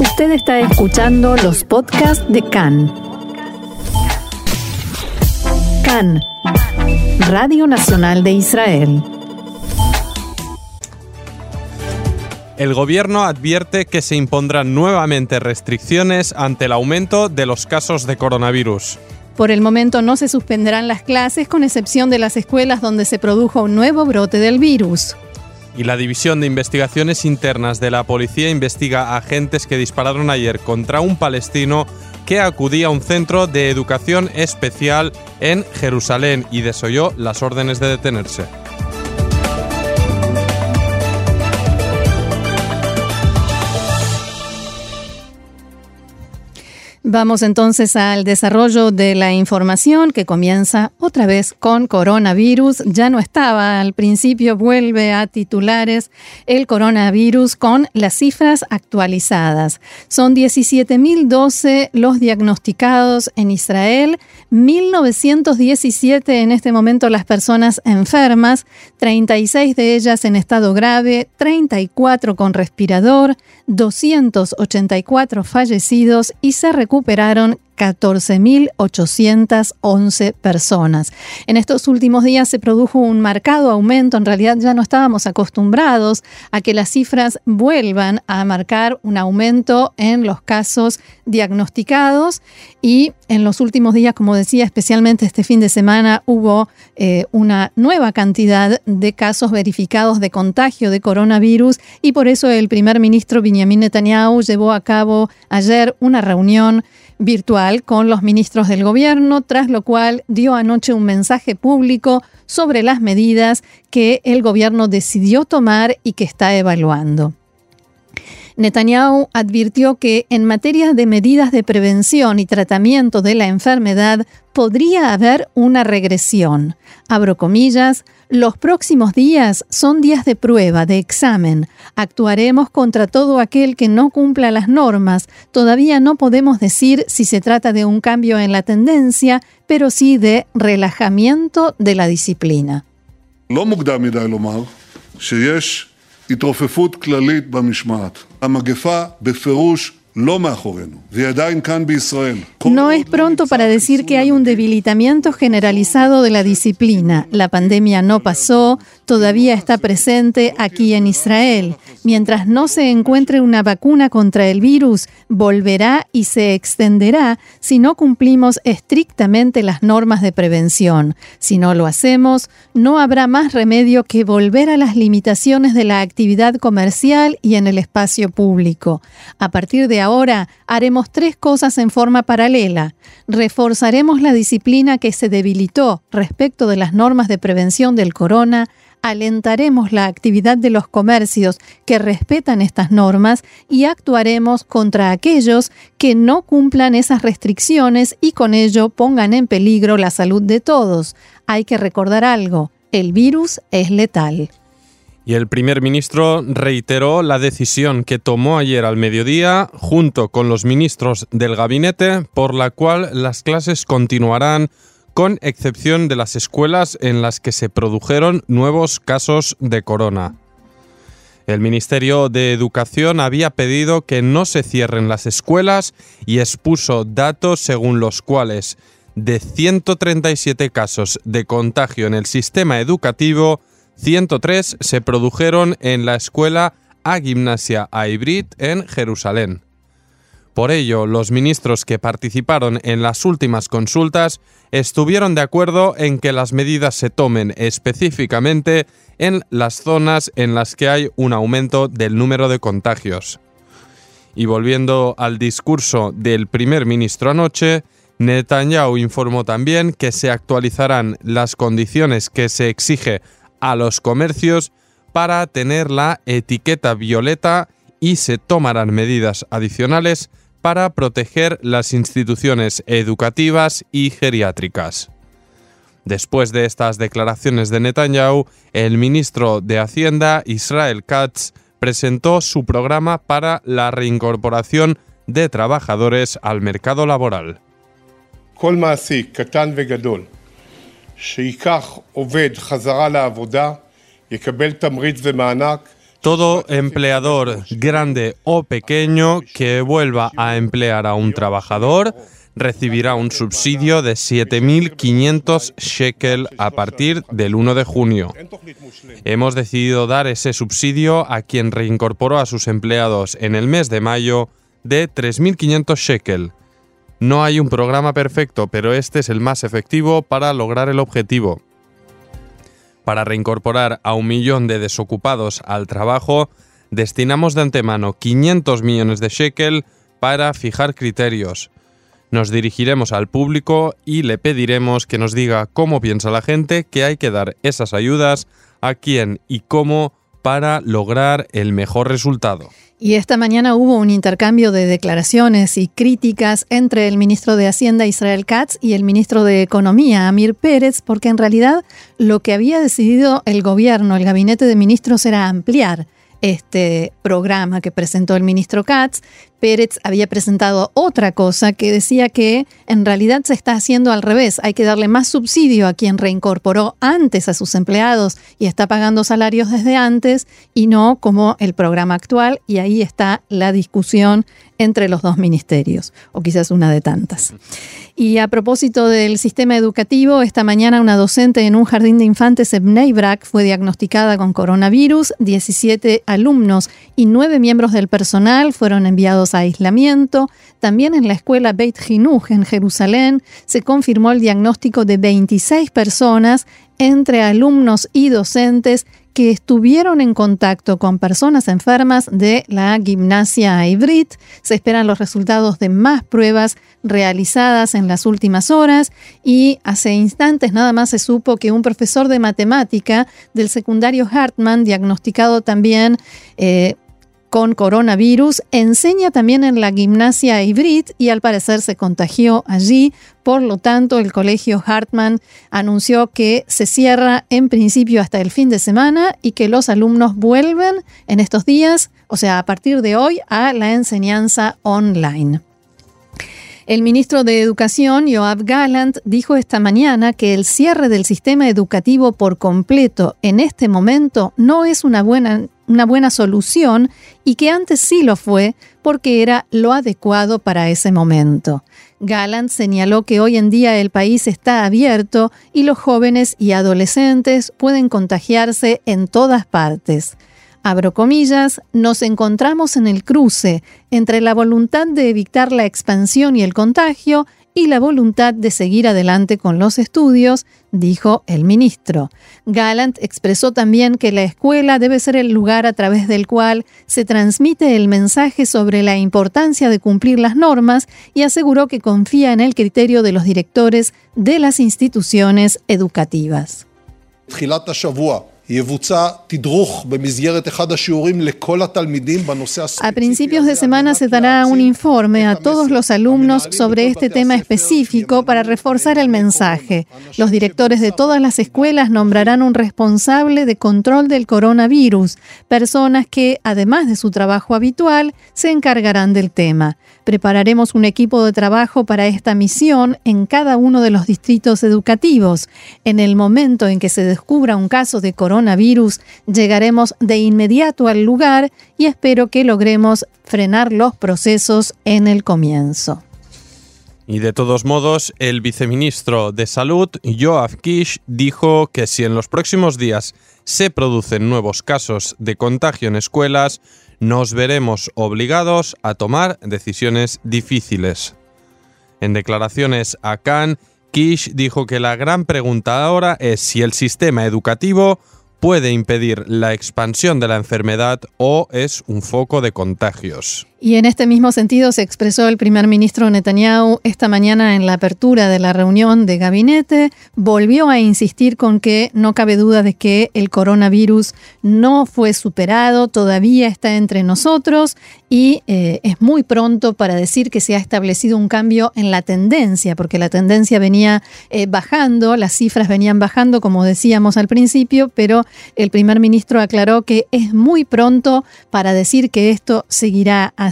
Usted está escuchando los podcasts de CAN. CAN, Radio Nacional de Israel. El gobierno advierte que se impondrán nuevamente restricciones ante el aumento de los casos de coronavirus. Por el momento no se suspenderán las clases con excepción de las escuelas donde se produjo un nuevo brote del virus. Y la División de Investigaciones Internas de la Policía investiga agentes que dispararon ayer contra un palestino que acudía a un centro de educación especial en Jerusalén y desoyó las órdenes de detenerse. Vamos entonces al desarrollo de la información que comienza otra vez con coronavirus. Ya no estaba al principio, vuelve a titulares el coronavirus con las cifras actualizadas. Son 17.012 los diagnosticados en Israel, 1.917 en este momento las personas enfermas, 36 de ellas en estado grave, 34 con respirador, 284 fallecidos y se recuperaron 14.811 personas. En estos últimos días se produjo un marcado aumento, en realidad ya no estábamos acostumbrados a que las cifras vuelvan a marcar un aumento en los casos diagnosticados y en los últimos días, como decía, especialmente este fin de semana, hubo eh, una nueva cantidad de casos verificados de contagio de coronavirus y por eso el primer ministro Benjamin Netanyahu llevó a cabo ayer una reunión virtual con los ministros del gobierno, tras lo cual dio anoche un mensaje público sobre las medidas que el gobierno decidió tomar y que está evaluando. Netanyahu advirtió que en materia de medidas de prevención y tratamiento de la enfermedad podría haber una regresión. Abro comillas, los próximos días son días de prueba, de examen. Actuaremos contra todo aquel que no cumpla las normas. Todavía no podemos decir si se trata de un cambio en la tendencia, pero sí de relajamiento de la disciplina. התרופפות כללית במשמעת. המגפה בפירוש No es pronto para decir que hay un debilitamiento generalizado de la disciplina. La pandemia no pasó, todavía está presente aquí en Israel. Mientras no se encuentre una vacuna contra el virus, volverá y se extenderá si no cumplimos estrictamente las normas de prevención. Si no lo hacemos, no habrá más remedio que volver a las limitaciones de la actividad comercial y en el espacio público. A partir de ahora haremos tres cosas en forma paralela. Reforzaremos la disciplina que se debilitó respecto de las normas de prevención del corona, alentaremos la actividad de los comercios que respetan estas normas y actuaremos contra aquellos que no cumplan esas restricciones y con ello pongan en peligro la salud de todos. Hay que recordar algo, el virus es letal. Y el primer ministro reiteró la decisión que tomó ayer al mediodía, junto con los ministros del gabinete, por la cual las clases continuarán con excepción de las escuelas en las que se produjeron nuevos casos de corona. El Ministerio de Educación había pedido que no se cierren las escuelas y expuso datos según los cuales de 137 casos de contagio en el sistema educativo, 103 se produjeron en la escuela A Gimnasia Aibrit en Jerusalén. Por ello, los ministros que participaron en las últimas consultas estuvieron de acuerdo en que las medidas se tomen específicamente en las zonas en las que hay un aumento del número de contagios. Y volviendo al discurso del primer ministro anoche, Netanyahu informó también que se actualizarán las condiciones que se exige a los comercios para tener la etiqueta violeta y se tomarán medidas adicionales para proteger las instituciones educativas y geriátricas. Después de estas declaraciones de Netanyahu, el ministro de Hacienda, Israel Katz, presentó su programa para la reincorporación de trabajadores al mercado laboral. Todo empleador, grande o pequeño, que vuelva a emplear a un trabajador recibirá un subsidio de 7.500 shekel a partir del 1 de junio. Hemos decidido dar ese subsidio a quien reincorporó a sus empleados en el mes de mayo de 3.500 shekel. No hay un programa perfecto, pero este es el más efectivo para lograr el objetivo. Para reincorporar a un millón de desocupados al trabajo, destinamos de antemano 500 millones de shekel para fijar criterios. Nos dirigiremos al público y le pediremos que nos diga cómo piensa la gente que hay que dar esas ayudas, a quién y cómo para lograr el mejor resultado. Y esta mañana hubo un intercambio de declaraciones y críticas entre el ministro de Hacienda Israel Katz y el ministro de Economía Amir Pérez, porque en realidad lo que había decidido el gobierno, el gabinete de ministros, era ampliar este programa que presentó el ministro Katz, Pérez había presentado otra cosa que decía que en realidad se está haciendo al revés. Hay que darle más subsidio a quien reincorporó antes a sus empleados y está pagando salarios desde antes y no como el programa actual. Y ahí está la discusión entre los dos ministerios, o quizás una de tantas. Y a propósito del sistema educativo, esta mañana una docente en un jardín de infantes en Bnei fue diagnosticada con coronavirus. 17 alumnos y 9 miembros del personal fueron enviados aislamiento. También en la escuela Beit Jinuj en Jerusalén se confirmó el diagnóstico de 26 personas entre alumnos y docentes que estuvieron en contacto con personas enfermas de la gimnasia Ivrit. Se esperan los resultados de más pruebas realizadas en las últimas horas y hace instantes nada más se supo que un profesor de matemática del secundario Hartman, diagnosticado también eh, con coronavirus, enseña también en la gimnasia Ibrit y al parecer se contagió allí. Por lo tanto, el colegio Hartman anunció que se cierra en principio hasta el fin de semana y que los alumnos vuelven en estos días, o sea, a partir de hoy, a la enseñanza online. El ministro de Educación, Joab Gallant, dijo esta mañana que el cierre del sistema educativo por completo en este momento no es una buena, una buena solución y que antes sí lo fue porque era lo adecuado para ese momento. Gallant señaló que hoy en día el país está abierto y los jóvenes y adolescentes pueden contagiarse en todas partes abro comillas, nos encontramos en el cruce entre la voluntad de evitar la expansión y el contagio y la voluntad de seguir adelante con los estudios, dijo el ministro. Gallant expresó también que la escuela debe ser el lugar a través del cual se transmite el mensaje sobre la importancia de cumplir las normas y aseguró que confía en el criterio de los directores de las instituciones educativas. A principios de semana se dará un informe a todos los alumnos sobre este tema específico para reforzar el mensaje. Los directores de todas las escuelas nombrarán un responsable de control del coronavirus, personas que, además de su trabajo habitual, se encargarán del tema. Prepararemos un equipo de trabajo para esta misión en cada uno de los distritos educativos. En el momento en que se descubra un caso de coronavirus, llegaremos de inmediato al lugar y espero que logremos frenar los procesos en el comienzo. Y de todos modos, el viceministro de Salud, Joaf Kish, dijo que si en los próximos días se producen nuevos casos de contagio en escuelas, nos veremos obligados a tomar decisiones difíciles. En declaraciones a Cannes, Kish dijo que la gran pregunta ahora es si el sistema educativo puede impedir la expansión de la enfermedad o es un foco de contagios. Y en este mismo sentido se expresó el primer ministro Netanyahu esta mañana en la apertura de la reunión de gabinete. Volvió a insistir con que no cabe duda de que el coronavirus no fue superado, todavía está entre nosotros y eh, es muy pronto para decir que se ha establecido un cambio en la tendencia, porque la tendencia venía eh, bajando, las cifras venían bajando, como decíamos al principio, pero el primer ministro aclaró que es muy pronto para decir que esto seguirá adelante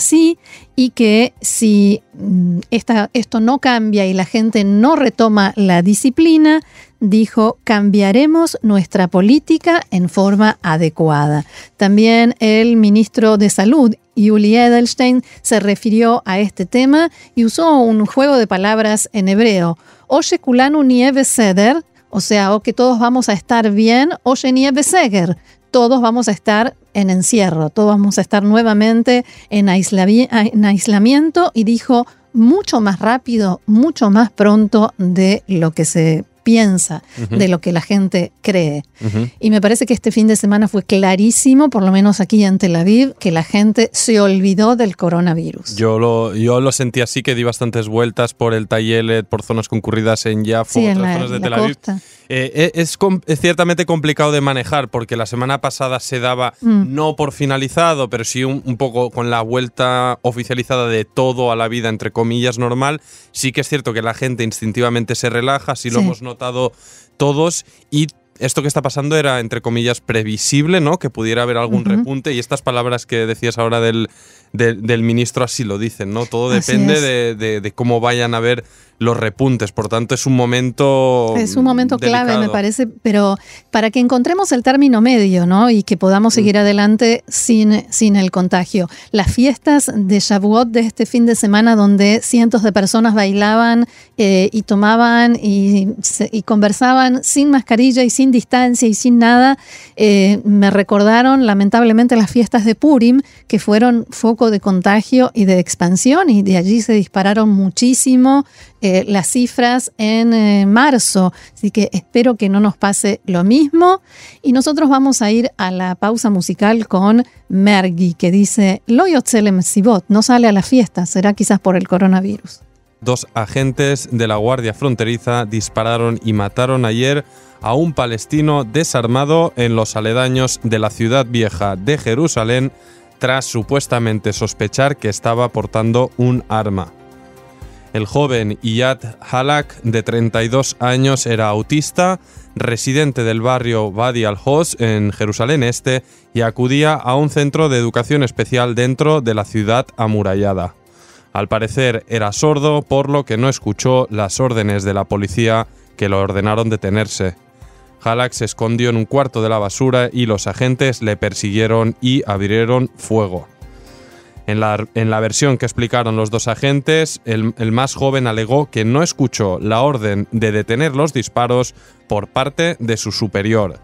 y que si mm, esta, esto no cambia y la gente no retoma la disciplina, dijo, cambiaremos nuestra política en forma adecuada. También el ministro de Salud, Yuli Edelstein, se refirió a este tema y usó un juego de palabras en hebreo. Oye kulanu nieve o sea, o que todos vamos a estar bien, oye nieve seger, todos vamos a estar en encierro, todos vamos a estar nuevamente en, en aislamiento y dijo mucho más rápido, mucho más pronto de lo que se piensa, de lo que la gente cree. Y me parece que este fin de semana fue clarísimo, por lo menos aquí en Tel Aviv, que la gente se olvidó del coronavirus. Yo lo, yo lo sentí así, que di bastantes vueltas por el Tayelet, por zonas concurridas en Jaffa, sí, otras zonas de Tel Aviv. Eh, eh, es, es, ciertamente complicado de manejar porque la semana pasada se daba mm. no por finalizado, pero sí un, un, poco con la vuelta oficializada de todo a la vida, entre comillas, normal. Sí que es cierto que la gente instintivamente se relaja, si lo hemos notado todos y esto que está pasando era, entre comillas, previsible, ¿no? Que pudiera haber algún repunte y estas palabras que decías ahora del, del, ministro así lo dicen, ¿no? Todo depende de, de, cómo vayan a ver los repuntes. Por tanto, es un momento. Es un momento clave, me parece, pero para que encontremos el término medio, ¿no? Y que podamos mm. seguir adelante sin, sin el contagio. Las fiestas de Shavuot de este fin de semana, donde cientos de personas bailaban eh, y tomaban y, y, conversaban sin mascarilla y sin distancia y sin nada, eh, me recordaron lamentablemente las fiestas de Purim, que fueron foco de contagio y de expansión, y de allí se dispararon muchísimo eh, las cifras en eh, marzo. Así que espero que no nos pase lo mismo. Y nosotros vamos a ir a la pausa musical con Mergi, que dice, Lo Sibot, no sale a la fiesta, será quizás por el coronavirus. Dos agentes de la Guardia Fronteriza dispararon y mataron ayer a un palestino desarmado en los aledaños de la ciudad vieja de Jerusalén tras supuestamente sospechar que estaba portando un arma. El joven Iyad Halak, de 32 años, era autista, residente del barrio Badi al-Hos en Jerusalén Este y acudía a un centro de educación especial dentro de la ciudad amurallada. Al parecer era sordo, por lo que no escuchó las órdenes de la policía que lo ordenaron detenerse. Halak se escondió en un cuarto de la basura y los agentes le persiguieron y abrieron fuego. En la, en la, versión que explicaron los dos agentes, el, el, más joven alegó que no escuchó la orden de detener los disparos por parte de su superior.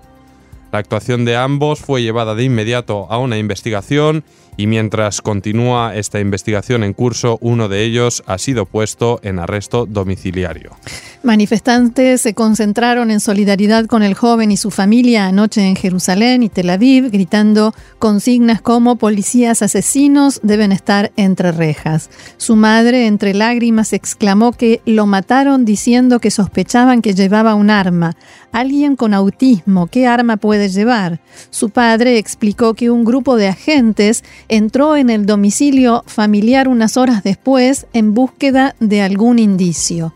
La actuación de ambos fue llevada de inmediato a una investigación y mientras continúa esta investigación en curso, uno de ellos ha sido puesto en arresto domiciliario. Manifestantes se concentraron en solidaridad con el joven y su familia anoche en Jerusalén y Tel Aviv, gritando consignas como policías asesinos deben estar entre rejas. Su madre, entre lágrimas, exclamó que lo mataron diciendo que sospechaban que llevaba un arma. Alguien con autismo, ¿qué arma puede llevar? Su padre explicó que un grupo de agentes entró en el domicilio familiar unas horas después en búsqueda de algún indicio.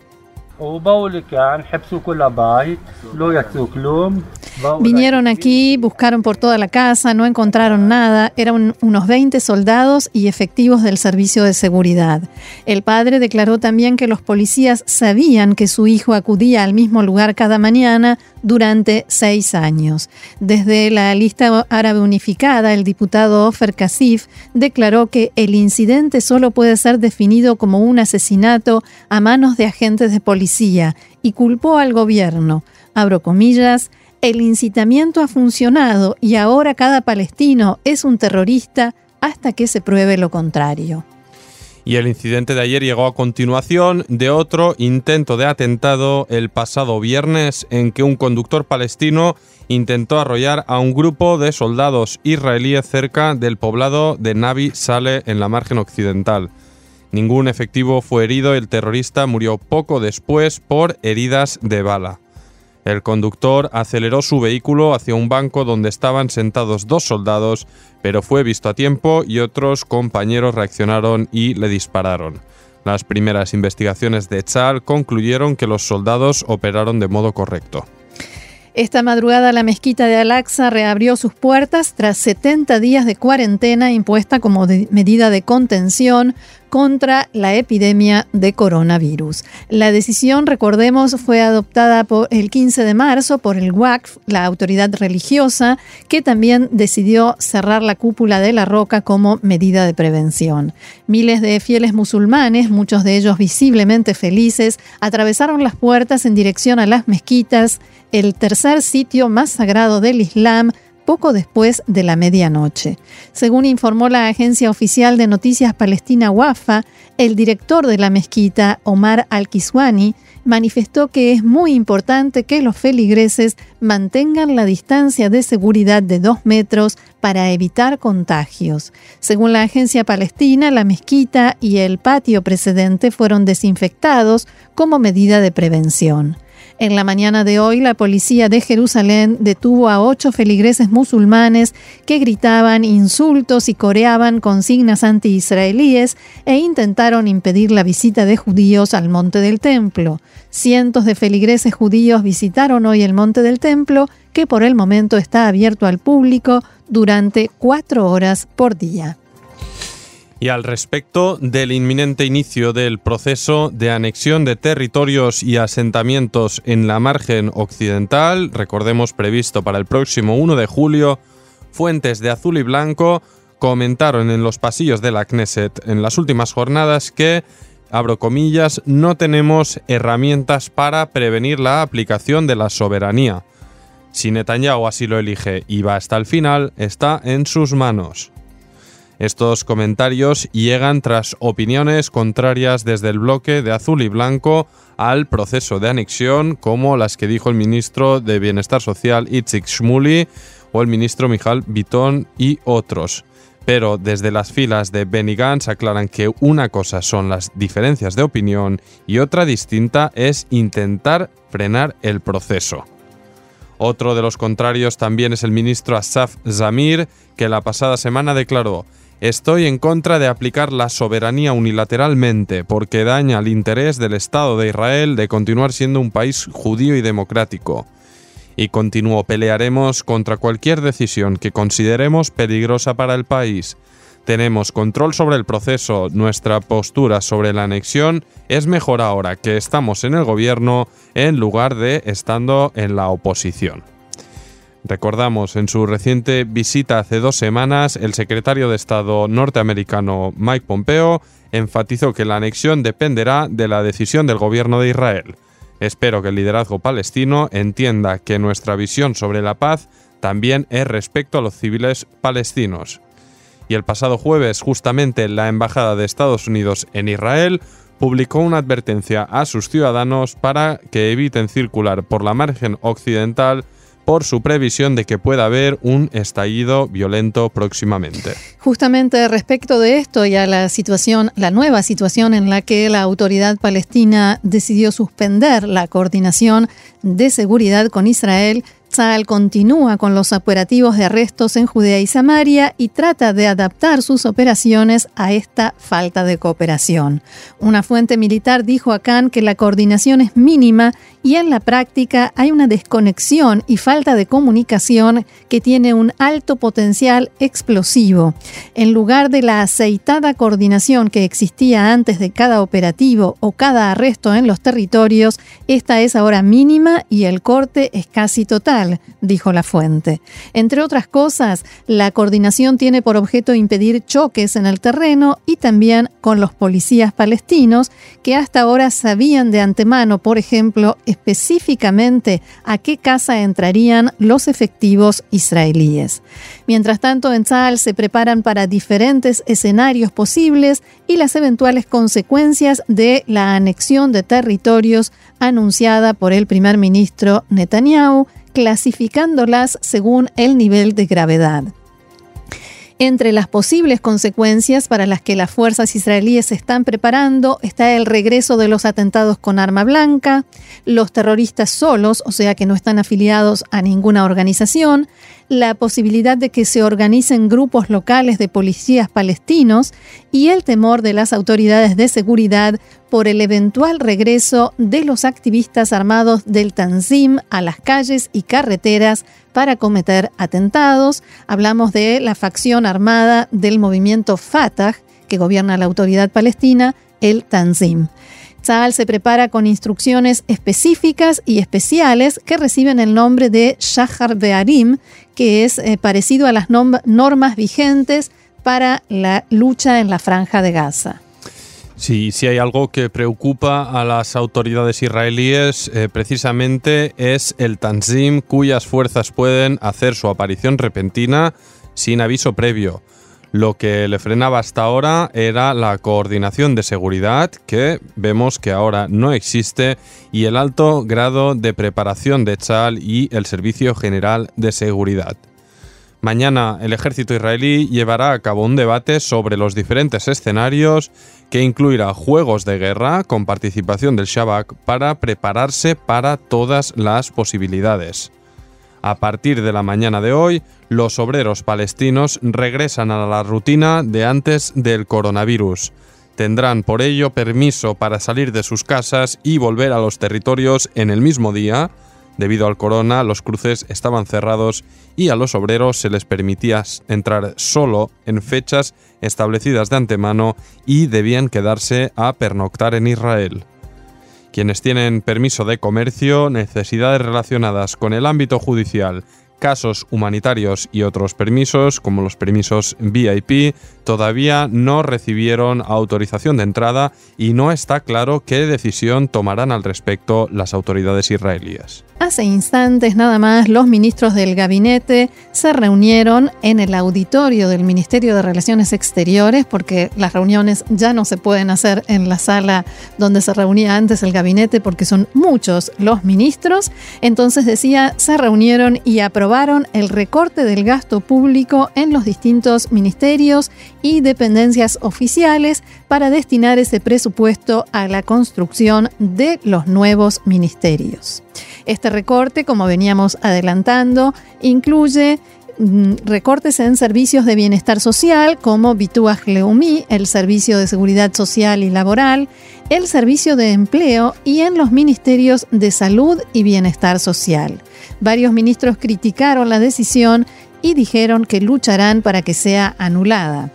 Vinieron aquí, buscaron por toda la casa, no encontraron nada. Eran unos 20 soldados y efectivos del servicio de seguridad. El padre declaró también que los policías sabían que su hijo acudía al mismo lugar cada mañana durante seis años. Desde la lista árabe unificada, el diputado Ofer Kasif declaró que el incidente solo puede ser definido como un asesinato a manos de agentes de policía y culpó al gobierno. Abro comillas el incitamiento ha funcionado y ahora cada palestino es un terrorista hasta que se pruebe lo contrario. Y el incidente de ayer llegó a continuación de otro intento de atentado el pasado viernes en que un conductor palestino intentó arrollar a un grupo de soldados israelíes cerca del poblado de Nabi Sale en la margen occidental. Ningún efectivo fue herido el terrorista murió poco después por heridas de bala. El conductor aceleró su vehículo hacia un banco donde estaban sentados dos soldados, pero fue visto a tiempo y otros compañeros reaccionaron y le dispararon. Las primeras investigaciones de Tzal concluyeron que los soldados operaron de modo correcto. Esta madrugada la mezquita de Al-Aqsa reabrió sus puertas tras 70 días de cuarentena impuesta como medida de contención contra la epidemia de coronavirus. La decisión, recordemos, fue adoptada el 15 de marzo por el WACF, la autoridad religiosa, que también decidió cerrar la cúpula de la roca como medida de prevención. Miles de fieles musulmanes, muchos de ellos visiblemente felices, atravesaron las puertas en dirección a las mezquitas, el tercer sitio más sagrado del Islam, poco después de la medianoche. Según informó la agencia oficial de noticias palestina WAFA, el director de la mezquita, Omar Al-Kiswani, manifestó que es muy importante que los feligreses mantengan la distancia de seguridad de dos metros para evitar contagios. Según la agencia palestina, la mezquita y el patio precedente fueron desinfectados como medida de prevención. En la mañana de hoy, la policía de Jerusalén detuvo a ocho feligreses musulmanes que gritaban insultos y coreaban consignas anti-israelíes e intentaron impedir la visita de judíos al Monte del Templo. Cientos de feligreses judíos visitaron hoy el Monte del Templo, que por el momento está abierto al público durante cuatro horas por día. Y al respecto del inminente inicio del proceso de anexión de territorios y asentamientos en la margen occidental, recordemos previsto para el próximo 1 de julio, fuentes de azul y blanco comentaron en los pasillos de la Knesset en las últimas jornadas que, abro comillas, no tenemos herramientas para prevenir la aplicación de la soberanía. Si Netanyahu así lo elige y va hasta el final, está en sus manos. Estos comentarios llegan tras opiniones contrarias desde el bloque de azul y blanco al proceso de anexión, como las que dijo el ministro de Bienestar Social Itzik Shmuli o el ministro Mijal Bitón y otros. Pero desde las filas de Benny Gantz aclaran que una cosa son las diferencias de opinión y otra distinta es intentar frenar el proceso. Otro de los contrarios también es el ministro Asaf Zamir, que la pasada semana declaró Estoy en contra de aplicar la soberanía unilateralmente porque daña el interés del Estado de Israel de continuar siendo un país judío y democrático. Y continuó, pelearemos contra cualquier decisión que consideremos peligrosa para el país. Tenemos control sobre el proceso, nuestra postura sobre la anexión es mejor ahora que estamos en el gobierno en lugar de estando en la oposición. Recordamos, en su reciente visita hace dos semanas, el secretario de Estado norteamericano Mike Pompeo enfatizó que la anexión dependerá de la decisión del gobierno de Israel. Espero que el liderazgo palestino entienda que nuestra visión sobre la paz también es respecto a los civiles palestinos. Y el pasado jueves, justamente la Embajada de Estados Unidos en Israel publicó una advertencia a sus ciudadanos para que eviten circular por la margen occidental por su previsión de que pueda haber un estallido violento próximamente. Justamente respecto de esto y a la situación, la nueva situación en la que la autoridad palestina decidió suspender la coordinación de seguridad con Israel, Tzal continúa con los operativos de arrestos en Judea y Samaria y trata de adaptar sus operaciones a esta falta de cooperación. Una fuente militar dijo a Khan que la coordinación es mínima y en la práctica hay una desconexión y falta de comunicación que tiene un alto potencial explosivo. En lugar de la aceitada coordinación que existía antes de cada operativo o cada arresto en los territorios, esta es ahora mínima y el corte es casi total, dijo la fuente. Entre otras cosas, la coordinación tiene por objeto impedir choques en el terreno y también con los policías palestinos que hasta ahora sabían de antemano, por ejemplo, específicamente a qué casa entrarían los efectivos israelíes. Mientras tanto, en Tzal se preparan para diferentes escenarios posibles y las eventuales consecuencias de la anexión de territorios anunciada por el primer ministro Netanyahu, clasificándolas según el nivel de gravedad. Entre las posibles consecuencias para las que las fuerzas israelíes se están preparando está el regreso de los atentados con arma blanca, los terroristas solos, o sea que no están afiliados a ninguna organización, la posibilidad de que se organicen grupos locales de policías palestinos y el temor de las autoridades de seguridad por el eventual regreso de los activistas armados del Tanzim a las calles y carreteras para cometer atentados. Hablamos de la facción armada del movimiento Fatah, que gobierna la autoridad palestina, el Tanzim. Tzal se prepara con instrucciones específicas y especiales que reciben el nombre de Shahar Be'arim, que es eh, parecido a las normas vigentes para la lucha en la franja de Gaza. Sí, si hay algo que preocupa a las autoridades israelíes eh, precisamente es el Tanzim cuyas fuerzas pueden hacer su aparición repentina sin aviso previo. Lo que le frenaba hasta ahora era la coordinación de seguridad, que vemos que ahora no existe, y el alto grado de preparación de Chal y el Servicio General de Seguridad. Mañana el ejército israelí llevará a cabo un debate sobre los diferentes escenarios que incluirá juegos de guerra con participación del Shabak para prepararse para todas las posibilidades. A partir de la mañana de hoy, los obreros palestinos regresan a la rutina de antes del coronavirus. Tendrán por ello permiso para salir de sus casas y volver a los territorios en el mismo día. Debido al corona, los cruces estaban cerrados y a los obreros se les permitía entrar solo en fechas establecidas de antemano y debían quedarse a pernoctar en Israel. Quienes tienen permiso de comercio, necesidades relacionadas con el ámbito judicial, casos humanitarios y otros permisos, como los permisos VIP, todavía no recibieron autorización de entrada y no está claro qué decisión tomarán al respecto las autoridades israelíes. Hace instantes nada más los ministros del gabinete se reunieron en el auditorio del Ministerio de Relaciones Exteriores porque las reuniones ya no se pueden hacer en la sala donde se reunía antes el gabinete porque son muchos los ministros. Entonces decía, se reunieron y aprobaron el recorte del gasto público en los distintos ministerios y dependencias oficiales para destinar ese presupuesto a la construcción de los nuevos ministerios. Este recorte, como veníamos adelantando, incluye recortes en servicios de bienestar social como Bituaj Leumi, el Servicio de Seguridad Social y Laboral, el Servicio de Empleo y en los ministerios de Salud y Bienestar Social. Varios ministros criticaron la decisión y dijeron que lucharán para que sea anulada.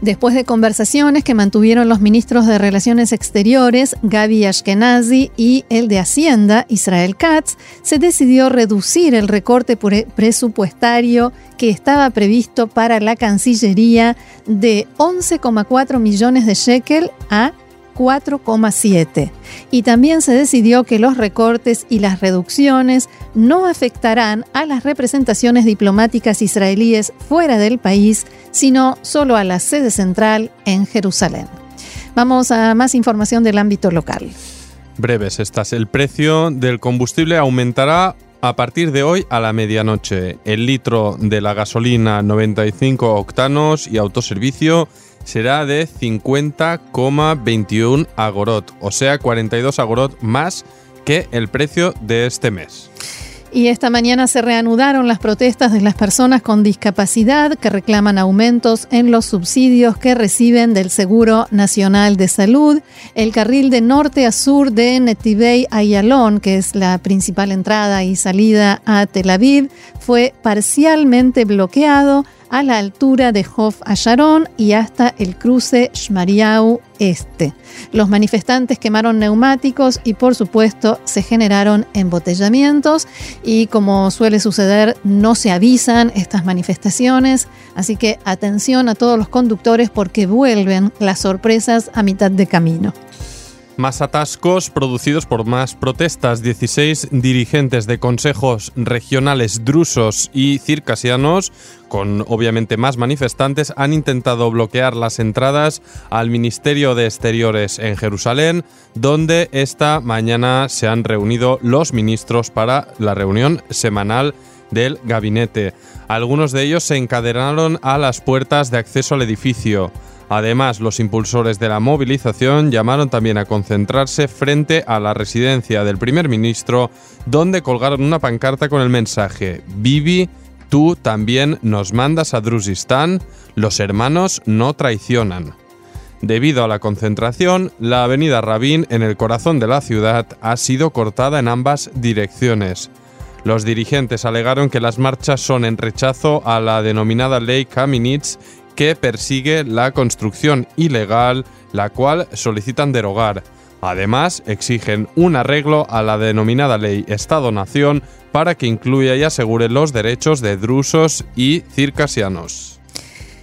Después de conversaciones que mantuvieron los ministros de Relaciones Exteriores, Gaby Ashkenazi, y el de Hacienda, Israel Katz, se decidió reducir el recorte presupuestario que estaba previsto para la Cancillería de 11,4 millones de shekel a 4,7. Y también se decidió que los recortes y las reducciones no afectarán a las representaciones diplomáticas israelíes fuera del país, sino solo a la sede central en Jerusalén. Vamos a más información del ámbito local. Breves estas. El precio del combustible aumentará a partir de hoy a la medianoche. El litro de la gasolina 95 octanos y autoservicio será de 50,21 agorot, o sea 42 agorot más que el precio de este mes. Y esta mañana se reanudaron las protestas de las personas con discapacidad que reclaman aumentos en los subsidios que reciben del Seguro Nacional de Salud. El carril de norte a sur de Netivei Ayalon, que es la principal entrada y salida a Tel Aviv, fue parcialmente bloqueado a la altura de Hof Asharon y hasta el cruce Shmariau Este. Los manifestantes quemaron neumáticos y por supuesto se generaron embotellamientos y como suele suceder no se avisan estas manifestaciones, así que atención a todos los conductores porque vuelven las sorpresas a mitad de camino. Más atascos producidos por más protestas. 16 dirigentes de consejos regionales drusos y circasianos, con obviamente más manifestantes, han intentado bloquear las entradas al Ministerio de Exteriores en Jerusalén, donde esta mañana se han reunido los ministros para la reunión semanal del gabinete. Algunos de ellos se encadenaron a las puertas de acceso al edificio. Además, los impulsores de la movilización llamaron también a concentrarse frente a la residencia del primer ministro, donde colgaron una pancarta con el mensaje Bibi, tú también nos mandas a Druzistán, los hermanos no traicionan. Debido a la concentración, la avenida Rabin en el corazón de la ciudad ha sido cortada en ambas direcciones. Los dirigentes alegaron que las marchas son en rechazo a la denominada ley Kaminitz que persigue la construcción ilegal, la cual solicitan derogar. Además, exigen un arreglo a la denominada ley Estado-Nación para que incluya y asegure los derechos de drusos y circasianos.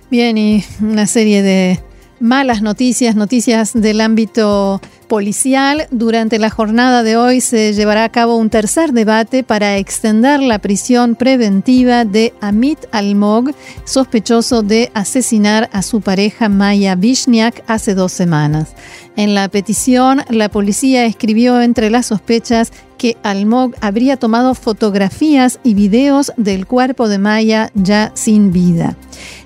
Bien, y una serie de malas noticias, noticias del ámbito policial. Durante la jornada de hoy se llevará a cabo un tercer debate para extender la prisión preventiva de Amit Almog, sospechoso de asesinar a su pareja Maya Vishniak hace dos semanas. En la petición, la policía escribió entre las sospechas que Almog habría tomado fotografías y videos del cuerpo de Maya ya sin vida.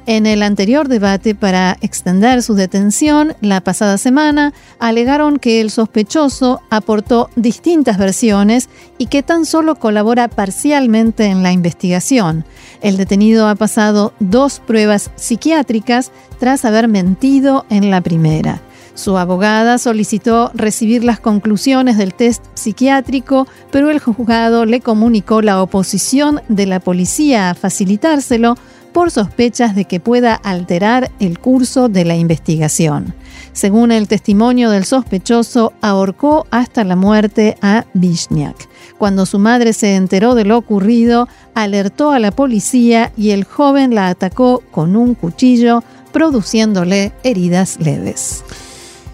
En el anterior debate para extender su detención, la pasada semana, alegaron que el sospechoso aportó distintas versiones y que tan solo colabora parcialmente en la investigación. El detenido ha pasado dos pruebas psiquiátricas tras haber mentido en la primera. Su abogada solicitó recibir las conclusiones del test psiquiátrico, pero el juzgado le comunicó la oposición de la policía a facilitárselo por sospechas de que pueda alterar el curso de la investigación. Según el testimonio del sospechoso, ahorcó hasta la muerte a Vishniak. Cuando su madre se enteró de lo ocurrido, alertó a la policía y el joven la atacó con un cuchillo, produciéndole heridas leves.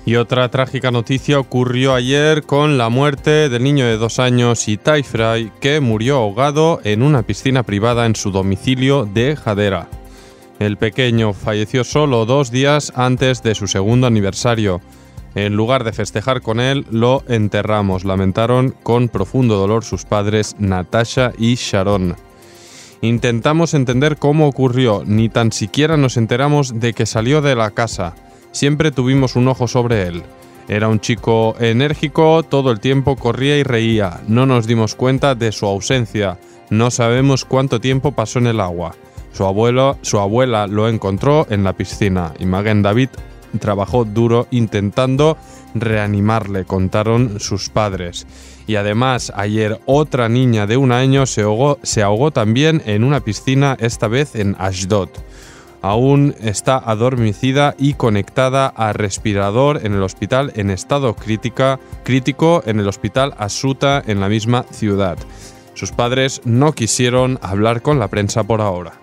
Y otra trágica noticia ocurrió ayer con la muerte del niño de dos años Itai Fry, que murió ahogado en una piscina privada en su domicilio de Jadera. El pequeño falleció solo dos días antes de su segundo aniversario. En lugar de festejar con él, lo enterramos, lamentaron con profundo dolor sus padres Natasha y Sharon. Intentamos entender cómo ocurrió, ni tan siquiera nos enteramos de que salió de la casa. Siempre tuvimos un ojo sobre él. Era un chico enérgico, todo el tiempo corría y reía. No nos dimos cuenta de su ausencia. No sabemos cuánto tiempo pasó en el agua. Su, abuelo, su abuela lo encontró en la piscina y Magen David trabajó duro intentando reanimarle, contaron sus padres. Y además, ayer otra niña de un año se ahogó, se ahogó también en una piscina, esta vez en Ashdod aún está adormecida y conectada a respirador en el hospital en estado crítica, crítico en el hospital Asuta en la misma ciudad. Sus padres no quisieron hablar con la prensa por ahora.